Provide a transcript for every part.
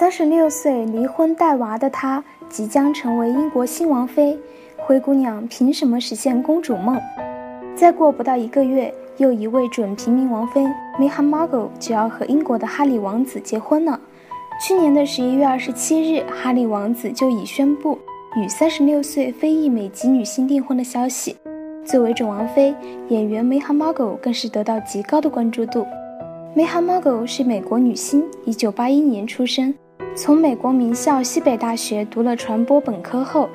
三十六岁离婚带娃的她，即将成为英国新王妃。灰姑娘凭什么实现公主梦？再过不到一个月，又一位准平民王妃梅罕· g o 就要和英国的哈里王子结婚了。去年的十一月二十七日，哈里王子就已宣布与三十六岁非裔美籍女星订婚的消息。作为准王妃，演员梅罕· g o 更是得到极高的关注度。梅罕· g o 是美国女星，一九八一年出生，从美国名校西北大学读了传播本科后。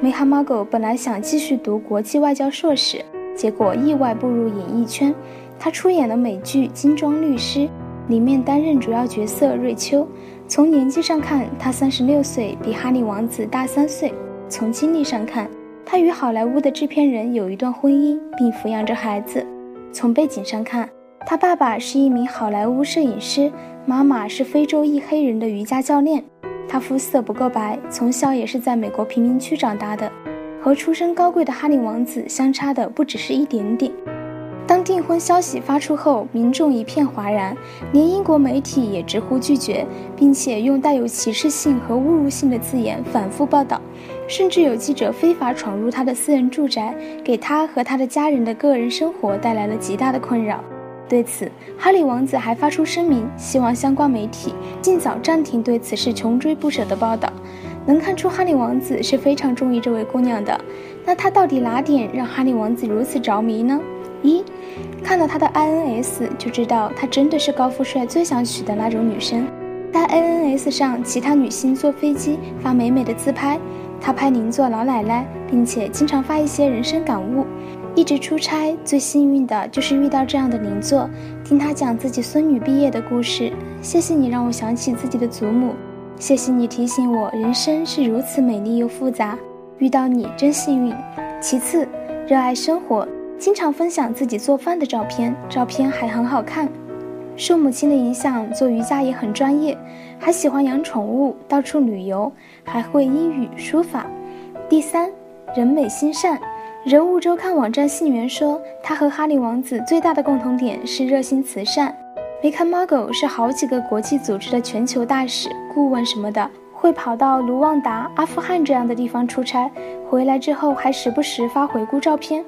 梅哈马狗本来想继续读国际外交硕士，结果意外步入演艺圈。他出演了美剧《金装律师》，里面担任主要角色瑞秋。从年纪上看，他三十六岁，比哈利王子大三岁。从经历上看，他与好莱坞的制片人有一段婚姻，并抚养着孩子。从背景上看，他爸爸是一名好莱坞摄影师，妈妈是非洲裔黑人的瑜伽教练。他肤色不够白，从小也是在美国贫民区长大的，和出身高贵的哈利王子相差的不只是一点点。当订婚消息发出后，民众一片哗然，连英国媒体也直呼拒绝，并且用带有歧视性和侮辱性的字眼反复报道，甚至有记者非法闯入他的私人住宅，给他和他的家人的个人生活带来了极大的困扰。对此，哈里王子还发出声明，希望相关媒体尽早暂停对此事穷追不舍的报道。能看出哈里王子是非常中意这位姑娘的。那他到底哪点让哈里王子如此着迷呢？一，看到他的 INS 就知道她真的是高富帅最想娶的那种女生。在 INS 上，其他女星坐飞机发美美的自拍，她拍邻座老奶奶，并且经常发一些人生感悟。一直出差，最幸运的就是遇到这样的邻座，听他讲自己孙女毕业的故事。谢谢你让我想起自己的祖母，谢谢你提醒我人生是如此美丽又复杂。遇到你真幸运。其次，热爱生活，经常分享自己做饭的照片，照片还很好看。受母亲的影响，做瑜伽也很专业，还喜欢养宠物，到处旅游，还会英语书法。第三，人美心善。人物周刊网站信源说，他和哈利王子最大的共同点是热心慈善。梅坎·马狗是好几个国际组织的全球大使、顾问什么的，会跑到卢旺达、阿富汗这样的地方出差，回来之后还时不时发回顾照片。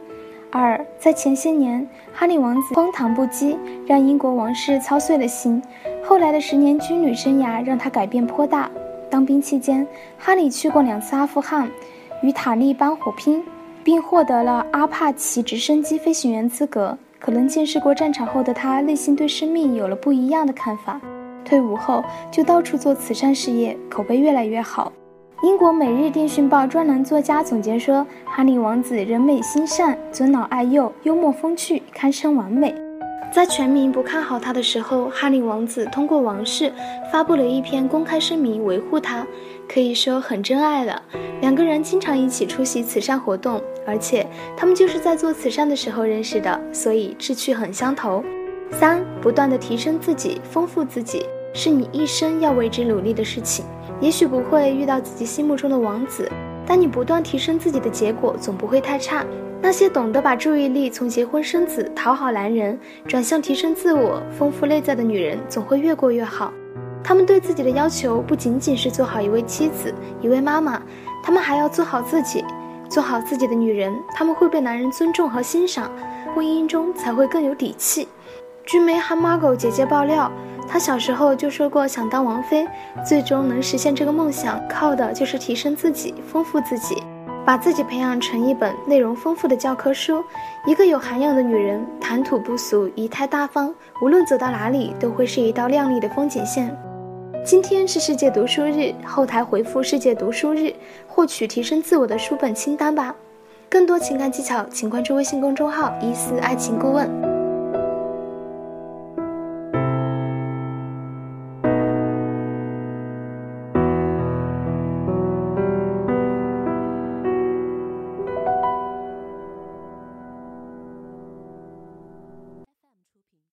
二，在前些年，哈利王子荒唐不羁，让英国王室操碎了心。后来的十年军旅生涯让他改变颇大。当兵期间，哈利去过两次阿富汗，与塔利班火拼。并获得了阿帕奇直升机飞行员资格。可能见识过战场后的他，内心对生命有了不一样的看法。退伍后就到处做慈善事业，口碑越来越好。英国《每日电讯报》专栏作家总结说：“哈里王子人美心善，尊老爱幼，幽默风趣，堪称完美。”在全民不看好他的时候，哈利王子通过王室发布了一篇公开声明，维护他，可以说很真爱了。两个人经常一起出席慈善活动，而且他们就是在做慈善的时候认识的，所以志趣很相投。三，不断的提升自己，丰富自己，是你一生要为之努力的事情。也许不会遇到自己心目中的王子。但你不断提升自己的结果总不会太差。那些懂得把注意力从结婚生子、讨好男人转向提升自我、丰富内在的女人，总会越过越好。她们对自己的要求不仅仅是做好一位妻子、一位妈妈，她们还要做好自己，做好自己的女人。她们会被男人尊重和欣赏，婚姻中才会更有底气。据梅哈马狗姐姐爆料。她小时候就说过想当王妃，最终能实现这个梦想，靠的就是提升自己，丰富自己，把自己培养成一本内容丰富的教科书。一个有涵养的女人，谈吐不俗，仪态大方，无论走到哪里都会是一道亮丽的风景线。今天是世界读书日，后台回复“世界读书日”，获取提升自我的书本清单吧。更多情感技巧，请关注微信公众号“伊思爱情顾问”。